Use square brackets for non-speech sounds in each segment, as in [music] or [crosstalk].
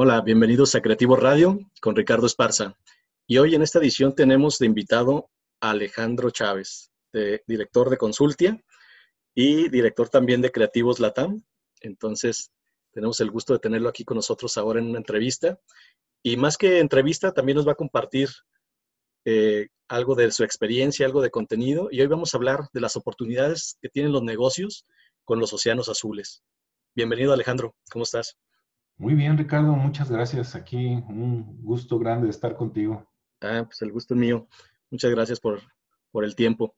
Hola, bienvenidos a Creativo Radio con Ricardo Esparza. Y hoy en esta edición tenemos de invitado a Alejandro Chávez, director de Consultia y director también de Creativos Latam. Entonces, tenemos el gusto de tenerlo aquí con nosotros ahora en una entrevista. Y más que entrevista, también nos va a compartir eh, algo de su experiencia, algo de contenido. Y hoy vamos a hablar de las oportunidades que tienen los negocios con los océanos azules. Bienvenido Alejandro, ¿cómo estás? Muy bien, Ricardo, muchas gracias. Aquí un gusto grande de estar contigo. Ah, pues el gusto es mío. Muchas gracias por, por el tiempo.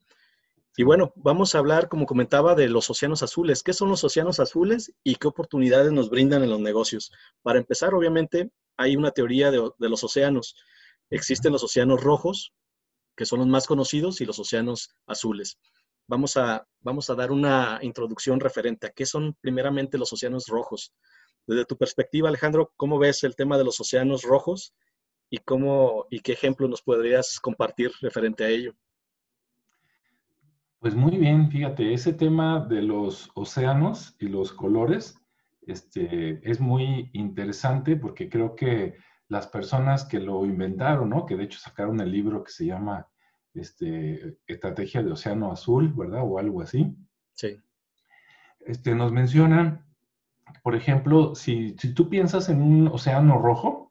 Y bueno, vamos a hablar, como comentaba, de los océanos azules. ¿Qué son los océanos azules y qué oportunidades nos brindan en los negocios? Para empezar, obviamente, hay una teoría de, de los océanos. Existen los océanos rojos, que son los más conocidos, y los océanos azules. Vamos a, vamos a dar una introducción referente a qué son primeramente los océanos rojos. Desde tu perspectiva, Alejandro, ¿cómo ves el tema de los océanos rojos y, cómo, y qué ejemplo nos podrías compartir referente a ello? Pues muy bien, fíjate, ese tema de los océanos y los colores este, es muy interesante porque creo que las personas que lo inventaron, ¿no? que de hecho sacaron el libro que se llama este, Estrategia de Océano Azul, ¿verdad? O algo así. Sí. Este, nos mencionan por ejemplo, si, tú piensas en un océano rojo,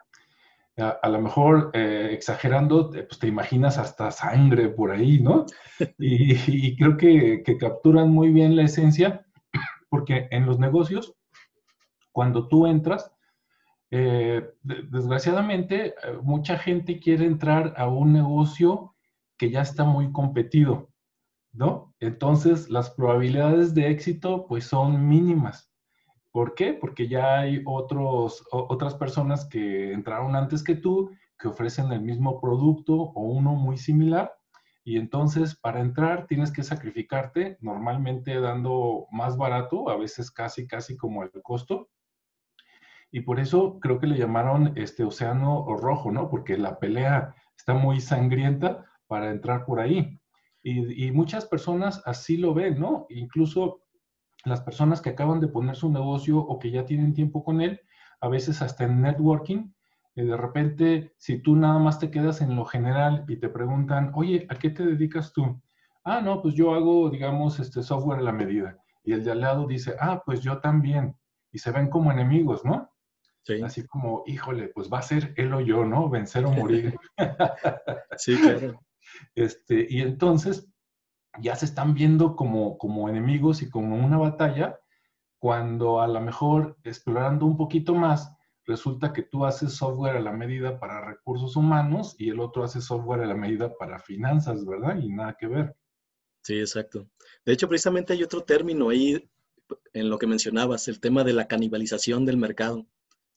a, lo mejor eh, exagerando, eh, pues te imaginas hasta sangre por ahí, ¿no? [laughs] Y, creo que, capturan muy bien la esencia, porque en los negocios, cuando tú entras, eh, desgraciadamente, mucha gente quiere entrar a un negocio que ya está muy competido, ¿no? Entonces, las probabilidades de éxito, pues son mínimas. ¿Por qué? Porque ya hay otros, otras personas que entraron antes que tú, que ofrecen el mismo producto o uno muy similar. Y entonces para entrar tienes que sacrificarte, normalmente dando más barato, a veces casi, casi como el costo. Y por eso creo que le llamaron este océano rojo, ¿no? Porque la pelea está muy sangrienta para entrar por ahí. Y, y muchas personas así lo ven, ¿no? Incluso las personas que acaban de poner su negocio o que ya tienen tiempo con él, a veces hasta en networking, y de repente, si tú nada más te quedas en lo general y te preguntan, oye, ¿a qué te dedicas tú? Ah, no, pues yo hago, digamos, este software a la medida. Y el de al lado dice, ah, pues yo también. Y se ven como enemigos, ¿no? Sí. Así como, híjole, pues va a ser él o yo, ¿no? Vencer o morir. [laughs] sí, claro. [laughs] Este, y entonces, ya se están viendo como, como enemigos y como una batalla, cuando a lo mejor explorando un poquito más, resulta que tú haces software a la medida para recursos humanos y el otro hace software a la medida para finanzas, ¿verdad? Y nada que ver. Sí, exacto. De hecho, precisamente hay otro término ahí en lo que mencionabas, el tema de la canibalización del mercado.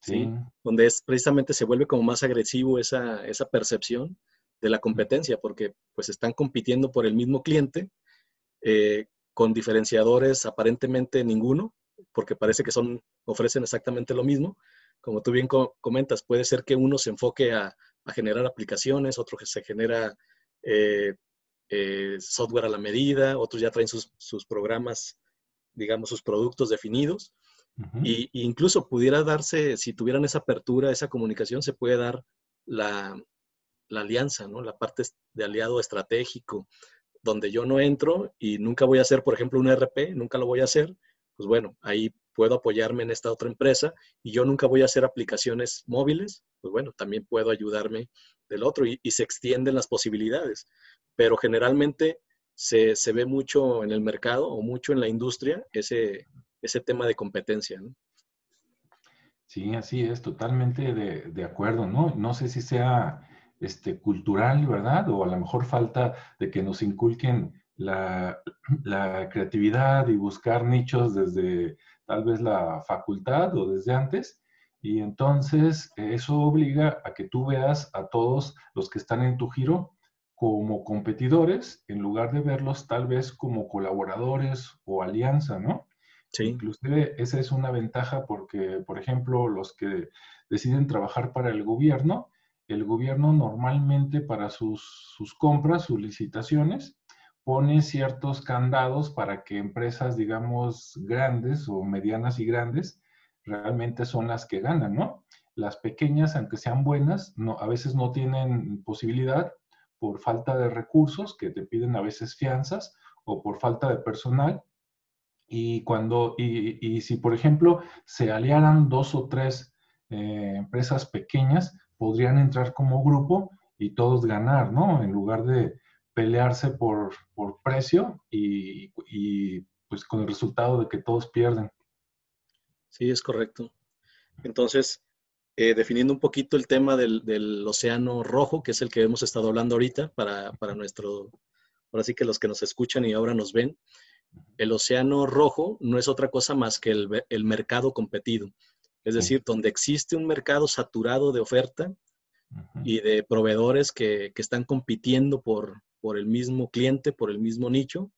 ¿sí? Donde es, precisamente se vuelve como más agresivo esa, esa percepción de la competencia, porque pues están compitiendo por el mismo cliente eh, con diferenciadores aparentemente ninguno, porque parece que son, ofrecen exactamente lo mismo. Como tú bien comentas, puede ser que uno se enfoque a, generar aplicaciones, otro que se genera eh, eh, software a la medida, otros ya traen sus, programas, digamos, sus productos definidos. y, incluso pudiera darse, si tuvieran esa apertura, esa comunicación, se puede dar la, la alianza, ¿no? La parte de aliado estratégico, donde yo no entro y nunca voy a hacer, por ejemplo, un RP, nunca lo voy a hacer, pues bueno, ahí puedo apoyarme en esta otra empresa y yo nunca voy a hacer aplicaciones móviles, pues bueno, también puedo ayudarme del otro y, se extienden las posibilidades. Pero generalmente se, ve mucho en el mercado o mucho en la industria ese, ese tema de competencia, ¿no? Sí, así es, totalmente de, de acuerdo, ¿no? No sé si sea este, cultural, ¿verdad? O a lo mejor falta de que nos inculquen la, creatividad y buscar nichos desde tal vez la facultad o desde antes. Y entonces eso obliga a que tú veas a todos los que están en tu giro como competidores en lugar de verlos tal vez como colaboradores o alianza, ¿no? Sí. Inclusive esa es una ventaja porque, por ejemplo, los que deciden trabajar para el gobierno, el gobierno normalmente para sus, compras, sus licitaciones, pone ciertos candados para que empresas, digamos, grandes o medianas y grandes, realmente son las que ganan, ¿no? las pequeñas, aunque sean buenas, no, a veces no tienen posibilidad por falta de recursos, que te piden a veces fianzas, o por falta de personal. Y, cuando, y, si, por ejemplo, se aliaran dos o tres eh, empresas pequeñas, podrían entrar como grupo y todos ganar, ¿no? En lugar de pelearse por, por precio y, y pues con el resultado de que todos pierden. Sí, es correcto. Entonces, eh, definiendo un poquito el tema del, océano rojo, que es el que hemos estado hablando ahorita para, para nuestro, ahora sí que los que nos escuchan y ahora nos ven, el océano rojo no es otra cosa más que el, mercado competido. Es decir, donde existe un mercado saturado de oferta y de proveedores que, que están compitiendo por, por el mismo cliente, por el mismo nicho,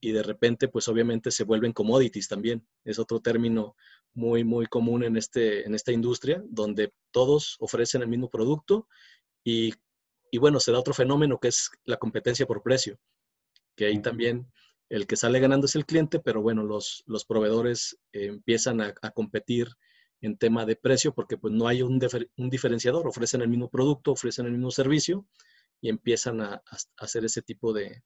y de repente, pues obviamente se vuelven commodities también. Es otro término muy, muy común en, este, en esta industria, donde todos ofrecen el mismo producto y, y bueno, se da otro fenómeno que es la competencia por precio, que ahí también el que sale ganando es el cliente, pero bueno, los, los proveedores empiezan a, competir en tema de precio porque pues no hay un, un, diferenciador, ofrecen el mismo producto, ofrecen el mismo servicio y empiezan a hacer ese tipo de,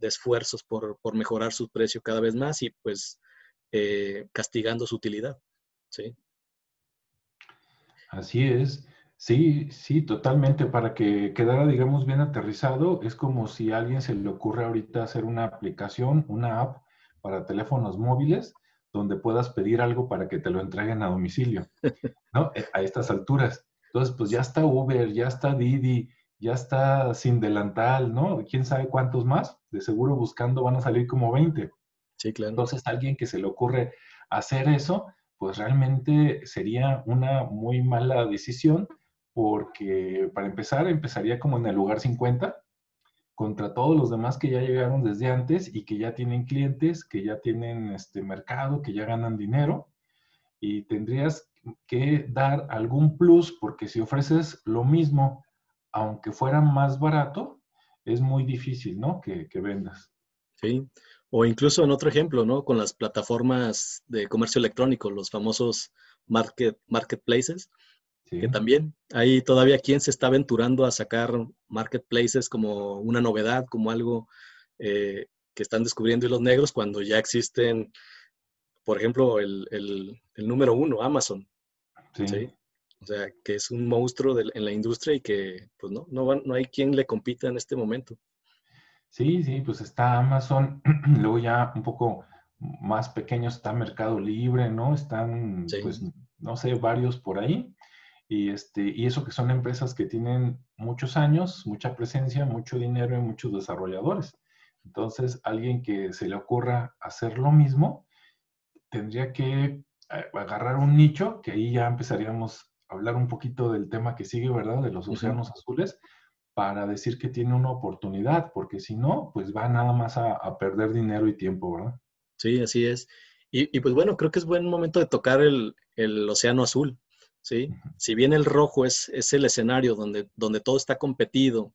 de esfuerzos por, mejorar su precio cada vez más y pues eh, castigando su utilidad. ¿sí? Así es. Sí, sí, totalmente. Para que quedara, digamos, bien aterrizado, es como si a alguien se le ocurre ahorita hacer una aplicación, una app para teléfonos móviles, donde puedas pedir algo para que te lo entreguen a domicilio, ¿no? Eh, a estas alturas. Entonces, pues ya está Uber, ya está Didi, ya está sin delantal, ¿no? ¿Quién sabe cuántos más? De seguro buscando van a salir como 20. Sí, claro. Entonces, a alguien que se le ocurre hacer eso, pues realmente sería una muy mala decisión porque para empezar empezaría como en el lugar 50 contra todos los demás que ya llegaron desde antes y que ya tienen clientes, que ya tienen este mercado, que ya ganan dinero y tendrías que dar algún plus porque si ofreces lo mismo aunque fuera más barato, es muy difícil, ¿no? Que, vendas. Sí, o incluso en otro ejemplo, ¿no? Con las plataformas de comercio electrónico, los famosos market, marketplaces, que también hay todavía quien se está aventurando a sacar marketplaces como una novedad, como algo eh, que están descubriendo los negros cuando ya existen, por ejemplo, el, número uno, Amazon. ¿sí? O sea, que es un monstruo en la industria y que, pues no, no, no hay quien le compita en este momento. Sí, sí, pues está Amazon, [clears throat] luego ya un poco más pequeño está Mercado Libre, ¿no? Están, pues, no sé, varios por ahí. Y, este, y eso que son empresas que tienen muchos años, mucha presencia, mucho dinero y muchos desarrolladores. Entonces, alguien que se le ocurra hacer lo mismo, tendría que eh, agarrar un nicho, que ahí ya empezaríamos hablar un poquito del tema que sigue, ¿verdad? De los océanos azules, para decir que tiene una oportunidad, porque si no, pues va nada más a, perder dinero y tiempo, ¿verdad? Sí, así es. Y, pues bueno, creo que es buen momento de tocar el, océano azul, ¿sí? Si bien el rojo es, es el escenario donde, donde todo está competido,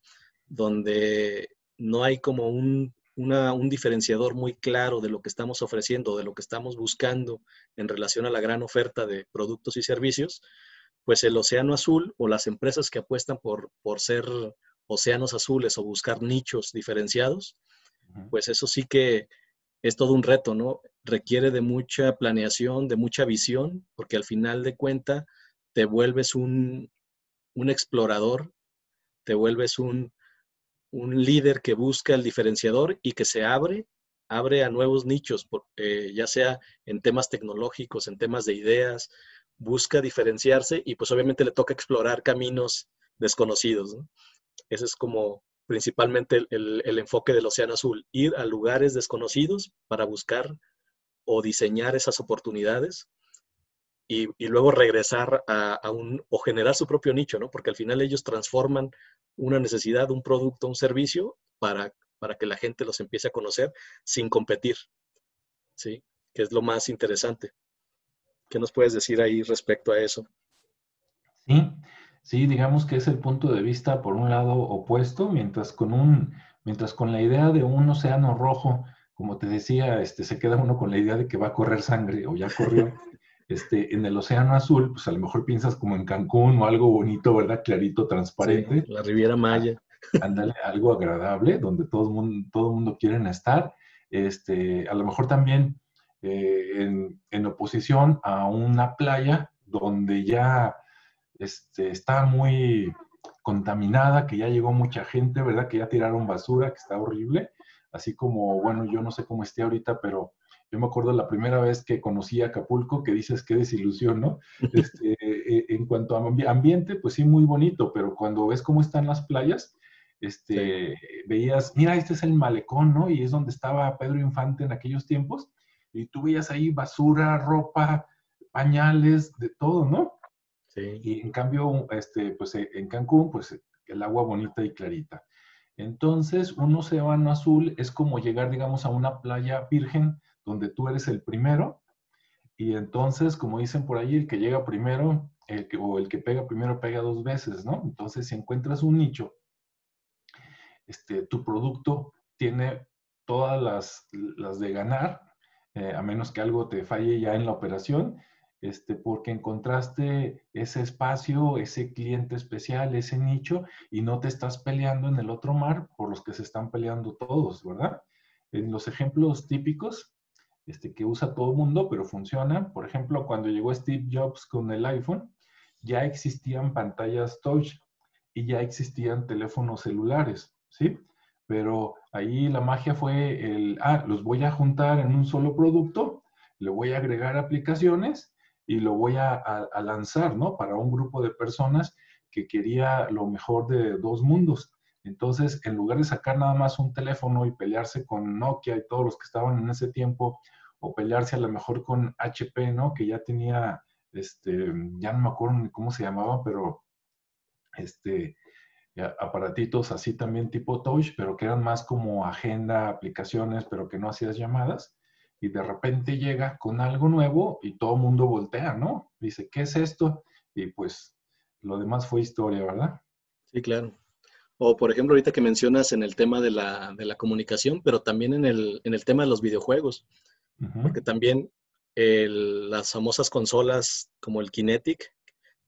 donde no hay como un, un diferenciador muy claro de lo que estamos ofreciendo, de lo que estamos buscando en relación a la gran oferta de productos y servicios, pues el océano azul o las empresas que apuestan por, por ser océanos azules o buscar nichos diferenciados, pues eso sí que es todo un reto, ¿no? Requiere de mucha planeación, de mucha visión, porque al final de cuenta te vuelves un, explorador, te vuelves un, líder que busca el diferenciador y que se abre, abre a nuevos nichos, eh, ya sea en temas tecnológicos, en temas de ideas, busca diferenciarse y pues obviamente le toca explorar caminos desconocidos. Ese es como principalmente el, enfoque del Océano Azul, ir a lugares desconocidos para buscar o diseñar esas oportunidades y, luego regresar a, un, o generar su propio nicho, ¿no? Porque al final ellos transforman una necesidad, un producto, un servicio para, para que la gente los empiece a conocer sin competir, ¿sí? Que es lo más interesante. ¿Qué nos puedes decir ahí respecto a eso? Sí, sí, digamos que es el punto de vista por un lado opuesto, mientras con un, mientras con la idea de un océano rojo, como te decía, este, se queda uno con la idea de que va a correr sangre o ya corrió. [laughs] Este, en el Océano Azul, pues a lo mejor piensas como en Cancún o algo bonito, ¿verdad? Clarito, transparente. la Riviera Maya. Ándale, algo agradable, donde todo el mundo, todo mundo quiere estar. Este, a lo mejor también eh, en, oposición a una playa donde ya este, está muy contaminada, que ya llegó mucha gente, ¿verdad? Que ya tiraron basura, que está horrible. Así como, bueno, yo no sé cómo esté ahorita, pero yo me acuerdo la primera vez que conocí Acapulco, que dices qué desilusión, ¿no? [laughs] Este, eh, en cuanto a ambiente, pues sí, muy bonito, pero cuando ves cómo están las playas, este, veías, mira, este es el malecón, ¿no? Y es donde estaba Pedro Infante en aquellos tiempos, y tú veías ahí basura, ropa, pañales, de todo, ¿no? Sí. Y en cambio, este, pues eh, en Cancún, pues el agua bonita y clarita. Entonces, un océano azul es como llegar, digamos, a una playa virgen donde tú eres el primero, y entonces, como dicen por ahí, el que llega primero, el que, o el que pega primero pega dos veces, ¿no? Entonces, si encuentras un nicho este, tu producto tiene todas las, las de ganar, eh, a menos que algo te falle ya en la operación, este, porque encontraste ese espacio, ese cliente especial, ese nicho, y no te estás peleando en el otro mar por los que se están peleando todos, ¿verdad? En los ejemplos típicos este, que usa todo el mundo, pero funciona, por ejemplo, cuando llegó Steve Jobs con el iPhone, ya existían pantallas touch y ya existían teléfonos celulares. ¿sí? Pero ahí la magia fue el, ah, los voy a juntar en un solo producto, le voy a agregar aplicaciones y lo voy a, lanzar, ¿no? Para un grupo de personas que quería lo mejor de dos mundos. Entonces, en lugar de sacar nada más un teléfono y pelearse con Nokia y todos los que estaban en ese tiempo, o pelearse a lo mejor con HP, ¿no? Que ya tenía, este, ya no me acuerdo ni cómo se llamaba, pero este, aparatitos así también tipo touch, pero que eran más como agenda, aplicaciones, pero que no hacías llamadas. Y de repente llega con algo nuevo y todo el mundo voltea, ¿no? Dice, ¿qué es esto? Y pues lo demás fue historia, ¿verdad? Sí, claro. O por ejemplo, ahorita que mencionas en el tema de la, de la comunicación, pero también en el, en el tema de los videojuegos, porque también las famosas consolas como el Kinetic,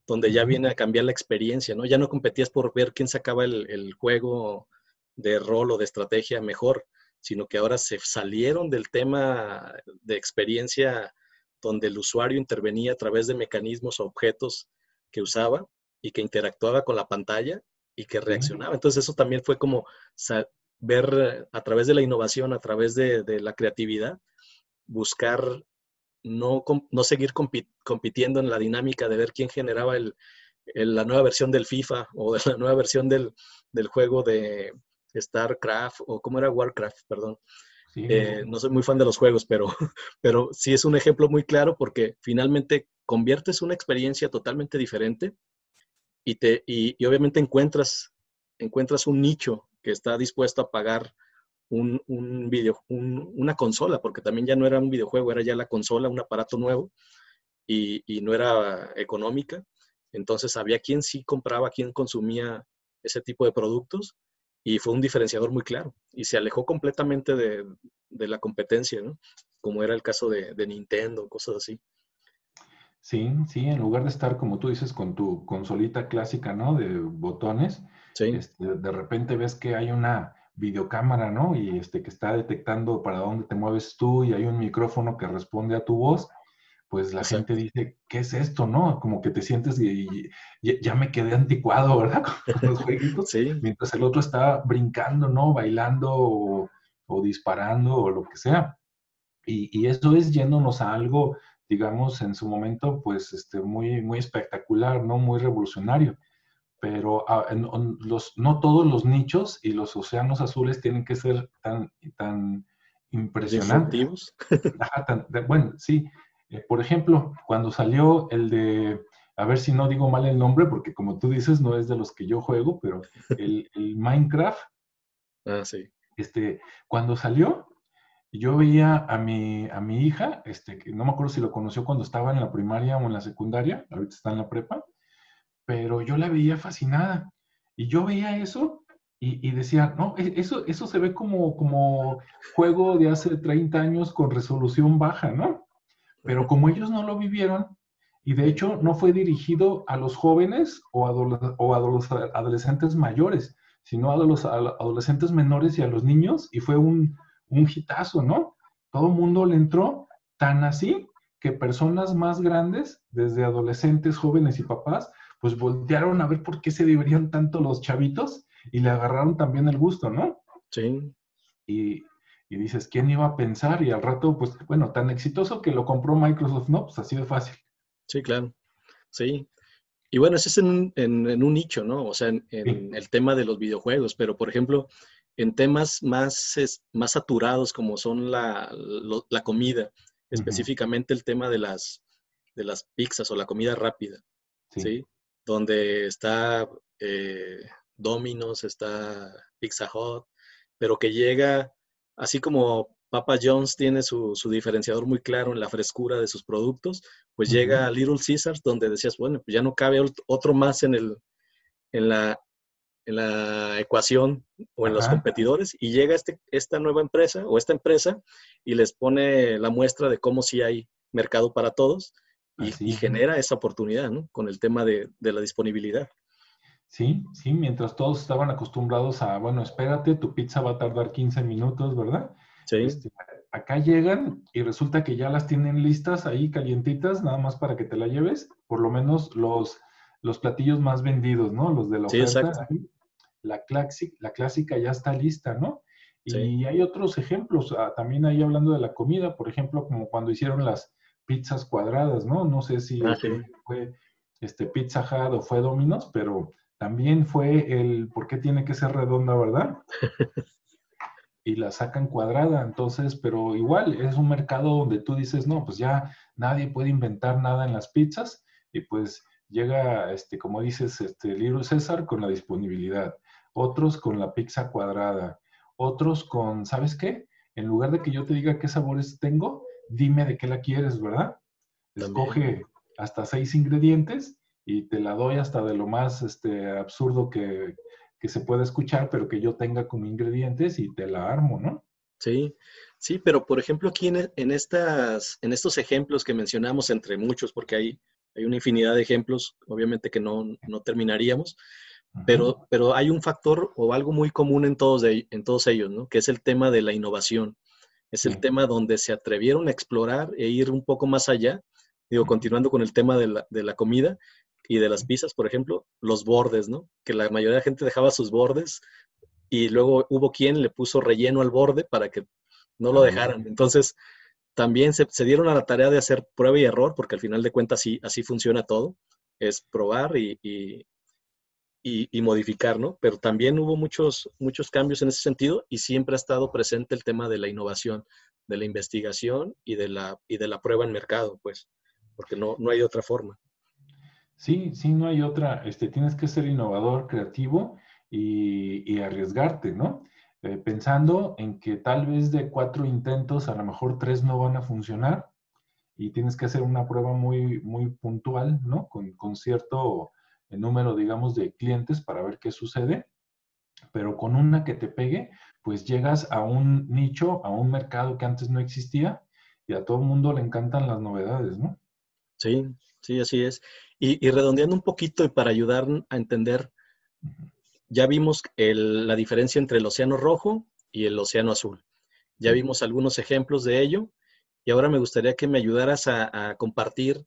donde ya viene a cambiar la experiencia, ¿no? Ya no competías por ver quién sacaba el, el juego de rol o de estrategia mejor, sino que ahora se salieron del tema de experiencia donde el usuario intervenía a través de mecanismos o objetos que usaba y que interactuaba con la pantalla y que reaccionaba. Entonces eso también fue como ver a través de la innovación, a través de, de la creatividad, buscar no, no seguir compitiendo en la dinámica de ver quién generaba el, la nueva versión del FIFA [laughs] o de la nueva versión del, juego de StarCraft o cómo era Warcraft, perdón. Eh, no soy muy fan de los juegos, pero, [laughs] pero sí es un ejemplo muy claro porque finalmente conviertes una experiencia totalmente diferente y, te, y obviamente encuentras, encuentras un nicho que está dispuesto a pagar un, un video, una consola, porque también ya no era un videojuego, era ya la consola, un aparato nuevo y, no era económica. Entonces había quien sí compraba, quien consumía ese tipo de productos y fue un diferenciador muy claro y se alejó completamente de, de la competencia, ¿no? como era el caso de, Nintendo, cosas así. Sí, sí, en lugar de estar, como tú dices, con tu consolita clásica, ¿no? De botones, este, de repente ves que hay una, videocámara, ¿no? Y este, que está detectando para dónde te mueves tú y hay un micrófono que responde a tu voz, pues la gente dice, ¿qué es esto, no? Como que te sientes y, ya me quedé anticuado, ¿verdad? [laughs] Con los jueguitos. Sí. Mientras el otro está brincando, ¿no? Bailando o, disparando o lo que sea. Y, y, eso es yéndonos a algo, digamos, en su momento, pues, este, muy, muy espectacular, ¿no? Muy revolucionario pero ah, los, no todos los nichos y los océanos azules tienen que ser tan, tan impresionantes. [laughs] bueno, sí. Eh, por ejemplo, cuando salió el de, a ver si no digo mal el nombre, porque como tú dices, no es de los que yo juego, pero el, Minecraft. Ah, sí. Este, cuando salió, yo veía a mi, a mi hija, este, que no me acuerdo si lo conoció cuando estaba en la primaria o en la secundaria, ahorita está en la prepa, pero yo la veía fascinada. Y yo veía eso y, decía, no, e, eso, eso se ve como, como juego de hace 30 años con resolución baja, ¿no? Pero como ellos no lo vivieron, y de hecho no fue dirigido a los jóvenes o a, los adolescentes mayores, sino a los adolescentes menores y a los niños, y fue un, un hitazo, ¿no? Todo el mundo le entró tan así que personas más grandes, desde adolescentes, jóvenes y papás, pues voltearon a ver por qué se divertían tanto los chavitos y le agarraron también el gusto, ¿no? Sí. Y, y dices, ¿quién iba a pensar? Y al rato, pues, bueno, tan exitoso que lo compró Microsoft, ¿no? Pues así de fácil. Sí, claro. Sí. Y bueno, ese es en un, en, un nicho, ¿no? O sea, en, el tema de los videojuegos, pero por ejemplo, en temas más, más saturados como son la, la comida, específicamente el tema de las, de las pizzas o la comida rápida, ¿sí? Donde está eh, Domino's, está Pizza Hut, pero que llega, así como Papa John's tiene su, diferenciador muy claro en la frescura de sus productos, pues llega a Little Caesars donde decías, bueno, pues ya no cabe otro más en, el, en, la, en la ecuación o en los competidores y llega este, esta nueva empresa o esta empresa y les pone la muestra de cómo sí hay mercado para todos y, genera esa oportunidad, ¿no? Con el tema de, de la disponibilidad. Sí, sí, mientras todos estaban acostumbrados a, bueno, espérate, tu pizza va a tardar 15 minutos, ¿verdad? Sí. Este, acá llegan y resulta que ya las tienen listas ahí calientitas, nada más para que te la lleves, por lo menos los, los platillos más vendidos, ¿no? Los de la oferta. La, clásica, la clásica ya está lista, ¿no? Y hay otros ejemplos, ah, también ahí hablando de la comida, por ejemplo, como cuando hicieron las pizzas cuadradas, ¿no? No sé si ah, fue este, Pizza Hut o fue Domino's, pero también fue el por qué tiene que ser redonda, ¿verdad? [laughs] y la sacan cuadrada, entonces, pero igual es un mercado donde tú dices, no, pues ya nadie puede inventar nada en las pizzas y pues llega, este, como dices, este, Little César con la disponibilidad, otros con la pizza cuadrada, otros con, ¿sabes qué? En lugar de que yo te diga qué sabores tengo, dime de qué la quieres, ¿verdad? Escoge hasta seis ingredientes y te la doy hasta de lo más este, absurdo que, se pueda escuchar, pero que yo tenga como ingredientes y te la armo, ¿no? Sí, sí, pero por ejemplo aquí en, en, estas, en estos ejemplos que mencionamos, entre muchos, porque hay, hay una infinidad de ejemplos, obviamente que no, no terminaríamos, pero, pero hay un factor o algo muy común en todos, en todos ellos, ¿no? Que es el tema de la innovación. Es el tema donde se atrevieron a explorar e ir un poco más allá. Digo, continuando con el tema de la, de la comida, y de las pizzas, por ejemplo, los bordes, ¿no? Que la mayoría de la gente dejaba sus bordes y luego hubo quien le puso relleno al borde para que no lo dejaran. Entonces, también se, dieron a la tarea de hacer prueba y error, porque al final de cuentas así, así funciona todo, es probar y, y, y, modificar, ¿no? Pero también hubo muchos, muchos cambios en ese sentido y siempre ha estado presente el tema de la innovación, de la investigación y de la, y de la prueba en mercado, pues, porque no, no hay otra forma. Sí, sí, no hay otra. Este, tienes que ser innovador, creativo y, arriesgarte, ¿no? Eh, pensando en que tal vez de cuatro intentos, a lo mejor tres no van a funcionar y tienes que hacer una prueba muy, muy puntual, ¿no? Con, con cierto número, digamos, de clientes para ver qué sucede. Pero con una que te pegue, pues llegas a un nicho, a un mercado que antes no existía y a todo el mundo le encantan las novedades, ¿no? Sí, sí, así es. Y, redondeando un poquito y para ayudar a entender, ya vimos la diferencia entre el océano rojo y el océano azul. Ya vimos algunos ejemplos de ello y ahora me gustaría que me ayudaras a, compartir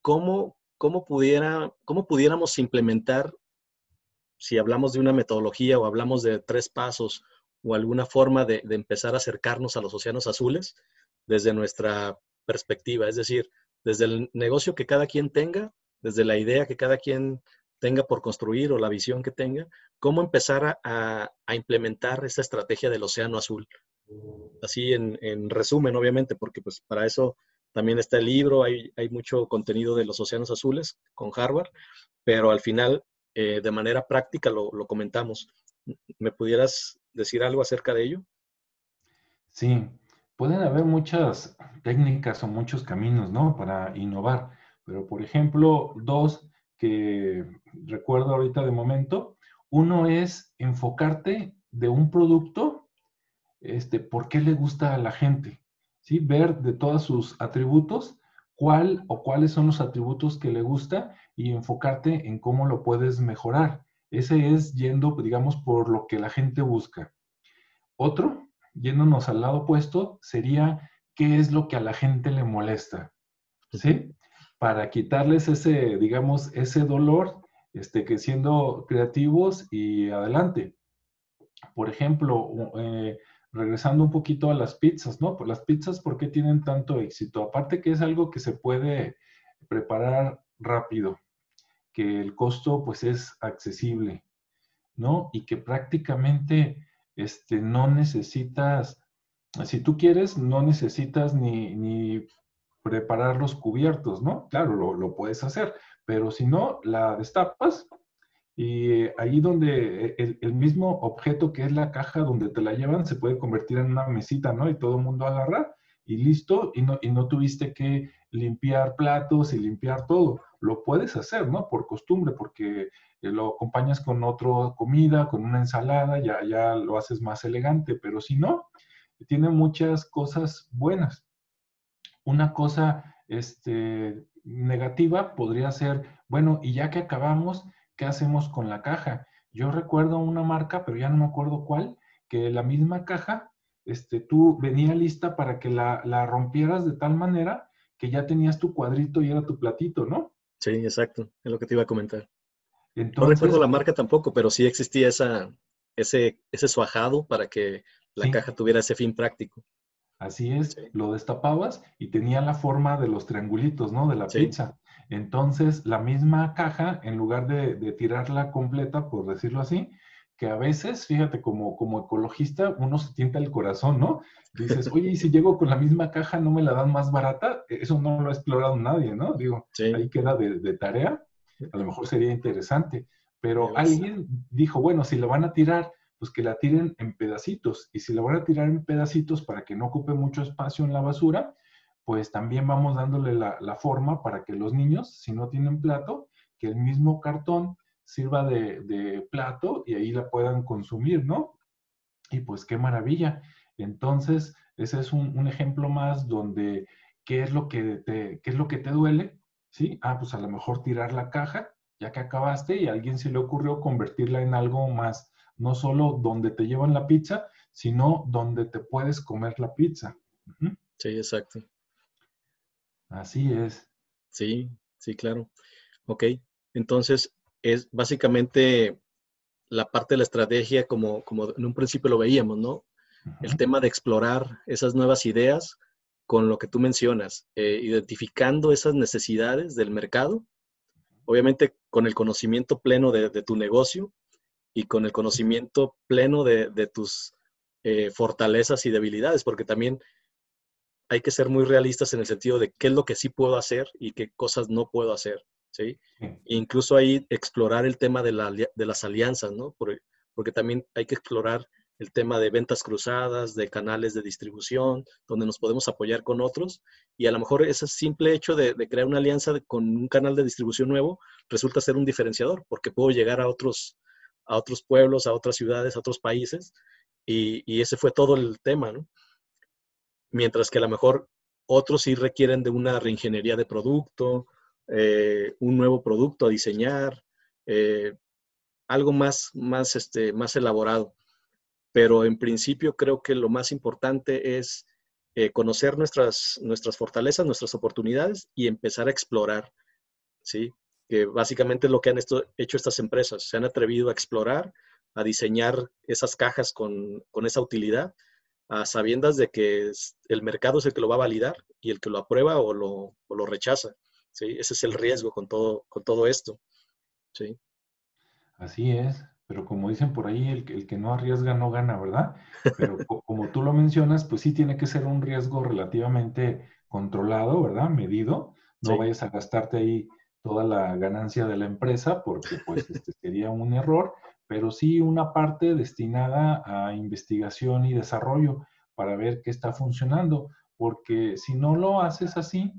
cómo, cómo, pudiera, cómo pudiéramos implementar, si hablamos de una metodología o hablamos de tres pasos o alguna forma de, empezar a acercarnos a los océanos azules desde nuestra perspectiva, es decir, desde el negocio que cada quien tenga desde la idea que cada quien tenga por construir o la visión que tenga, cómo empezar a, implementar esa estrategia del océano azul. Así en, resumen, obviamente, porque pues para eso también está el libro, hay, hay mucho contenido de los océanos azules con Harvard, pero al final, eh, de manera práctica, lo, lo comentamos. ¿Me pudieras decir algo acerca de ello? Sí, pueden haber muchas técnicas o muchos caminos, ¿no? Para innovar. Pero, por ejemplo, dos que recuerdo ahorita de momento. Uno es enfocarte de un producto, este, por qué le gusta a la gente. ¿Sí? Ver de todos sus atributos, cuál o cuáles son los atributos que le gusta y enfocarte en cómo lo puedes mejorar. Ese es yendo, digamos, por lo que la gente busca. Otro, yéndonos al lado opuesto, sería qué es lo que a la gente le molesta. ¿Sí? Para quitarles ese, digamos, ese dolor, este, que siendo creativos y adelante. Por ejemplo, eh, regresando un poquito a las pizzas, ¿no? Pues las pizzas, ¿por qué tienen tanto éxito? Aparte que es algo que se puede preparar rápido, que el costo pues es accesible, ¿no? Y que prácticamente este, no necesitas, si tú quieres, no necesitas ni, ni preparar los cubiertos, ¿no? Claro, lo, lo puedes hacer, pero si no, la destapas y ahí donde el, el, mismo objeto que es la caja donde te la llevan se puede convertir en una mesita, ¿no? Y todo el mundo agarra y listo, y no, y no tuviste que limpiar platos y limpiar todo. Lo puedes hacer, ¿no? Por costumbre, porque eh, lo acompañas con otra comida, con una ensalada, ya, ya lo haces más elegante, pero si no, tiene muchas cosas buenas. Una cosa este, negativa podría ser, bueno, y ya que acabamos, ¿qué hacemos con la caja? Yo recuerdo una marca, pero ya no me acuerdo cuál, que la misma caja, este, tú venía lista para que la, rompieras de tal manera que ya tenías tu cuadrito y era tu platito, ¿no? Sí, exacto, es lo que te iba a comentar. no recuerdo la marca tampoco, pero sí existía esa, ese, ese suajado para que la caja tuviera ese fin práctico. Así es, lo destapabas y tenía la forma de los triangulitos, ¿no? De la pizza. Entonces, la misma caja, en lugar de, tirarla completa, por decirlo así, que a veces, fíjate, como, como ecologista, uno se tienta el corazón, ¿no? Dices, oye, y si [laughs] llego con la misma caja, ¿no me la dan más barata? Eso no lo ha explorado nadie, ¿no? Digo, ahí queda de, tarea. A lo mejor sería interesante. Pero alguien dijo, bueno, si la van a tirar, pues que la tiren en pedacitos. Y si la van a tirar en pedacitos para que no ocupe mucho espacio en la basura, pues también vamos dándole la, forma para que los niños, si no tienen plato, que el mismo cartón sirva de, plato y ahí la puedan consumir, ¿no? Y pues qué maravilla. Entonces, ese es un, ejemplo más donde qué es lo que te, qué es lo que te duele, ¿sí? Ah, pues a lo mejor tirar la caja, ya que acabaste y a alguien se le ocurrió convertirla en algo más, no solo donde te llevan la pizza, sino donde te puedes comer la pizza. Sí, exacto. Así es. Sí, sí, claro. Ok, entonces es básicamente la parte de la estrategia como, como en un principio lo veíamos, ¿no? El tema de explorar esas nuevas ideas con lo que tú mencionas, eh, identificando esas necesidades del mercado, obviamente con el conocimiento pleno de, tu negocio y con el conocimiento pleno de, tus eh, fortalezas y debilidades, porque también hay que ser muy realistas en el sentido de qué es lo que sí puedo hacer y qué cosas no puedo hacer, ¿sí? incluso ahí explorar el tema de, las alianzas, ¿no? Porque, porque, también hay que explorar el tema de ventas cruzadas, de canales de distribución, donde nos podemos apoyar con otros. Y a lo mejor ese simple hecho de, crear una alianza con un canal de distribución nuevo resulta ser un diferenciador, porque puedo llegar a otros, a otros pueblos, a otras ciudades, a otros países. Y, ese fue todo el tema, ¿no? mientras que a lo mejor otros sí requieren de una reingeniería de producto, eh, un nuevo producto a diseñar, eh, algo más, más, este, más elaborado. Pero en principio creo que lo más importante es eh, conocer nuestras, nuestras fortalezas, nuestras oportunidades y empezar a explorar, ¿sí? Que básicamente es lo que han hecho estas empresas. Se han atrevido a explorar, a diseñar esas cajas con, con esa utilidad a sabiendas de que el mercado es el que lo va a validar y el que lo aprueba o lo, lo rechaza. ¿sí? Ese es el riesgo con todo, con todo esto. ¿sí? Así es, pero como dicen por ahí, el, el que no arriesga no gana, ¿verdad? [laughs] Pero como tú lo mencionas, pues sí tiene que ser un riesgo relativamente controlado, ¿verdad? Medido. No vayas a gastarte ahí toda la ganancia de la empresa porque pues este [laughs] sería un error pero sí una parte destinada a investigación y desarrollo para ver qué está funcionando, porque si no lo haces así,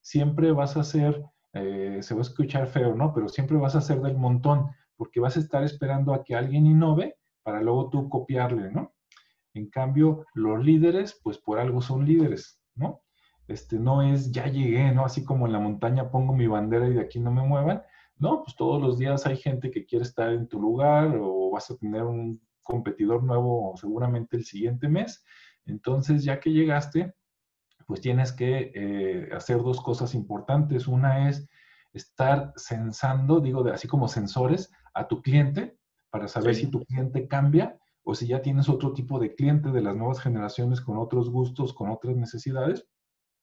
siempre vas a ser, eh, se va a escuchar feo, ¿no? Pero siempre vas a ser del montón, porque vas a estar esperando a que alguien innove para luego tú copiarle, ¿no? En cambio, los líderes, pues por algo son líderes, ¿no? Este, no es ya llegué, ¿no? Así como en la montaña pongo mi bandera y de aquí no me muevan. No, pues todos los días hay gente que quiere estar en tu lugar o vas a tener un competidor nuevo seguramente el siguiente mes. Entonces, ya que llegaste, pues tienes que eh, hacer dos cosas importantes. Una es estar censando, digo, de, así como sensores, a tu cliente para saber si tu cliente cambia o si ya tienes otro tipo de cliente de las nuevas generaciones con otros gustos, con otras necesidades.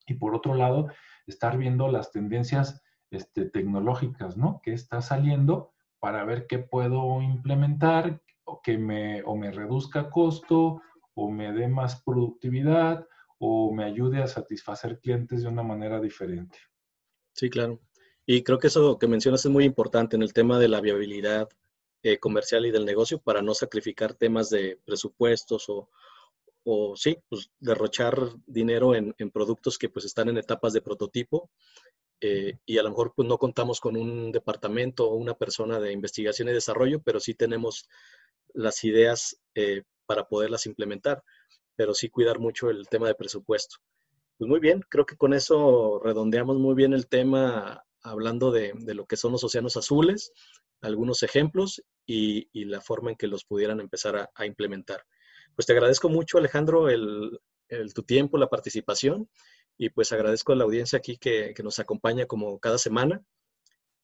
Y por otro lado, estar viendo las tendencias este, tecnológicas, ¿no? Que está saliendo para ver qué puedo implementar o que me, o me reduzca costo o me dé más productividad o me ayude a satisfacer clientes de una manera diferente. Sí, claro. Y creo que eso que mencionas es muy importante en el tema de la viabilidad eh, comercial y del negocio para no sacrificar temas de presupuestos o, o sí, pues derrochar dinero en, productos que pues están en etapas de prototipo eh, y a lo mejor pues no contamos con un departamento o una persona de investigación y desarrollo, pero sí tenemos las ideas eh, para poderlas implementar, pero sí cuidar mucho el tema de presupuesto. Pues muy bien, creo que con eso redondeamos muy bien el tema hablando de, lo que son los océanos azules, algunos ejemplos y, la forma en que los pudieran empezar a implementar. Pues te agradezco mucho, Alejandro, el, tu tiempo, la participación y pues agradezco a la audiencia aquí que, nos acompaña como cada semana.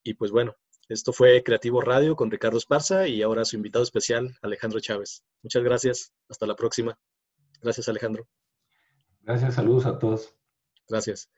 Y pues bueno, esto fue Creativo Radio con Ricardo Esparza y ahora su invitado especial, Alejandro Chávez. Muchas gracias. Hasta la próxima. Gracias, Alejandro. Gracias, saludos a todos. Gracias.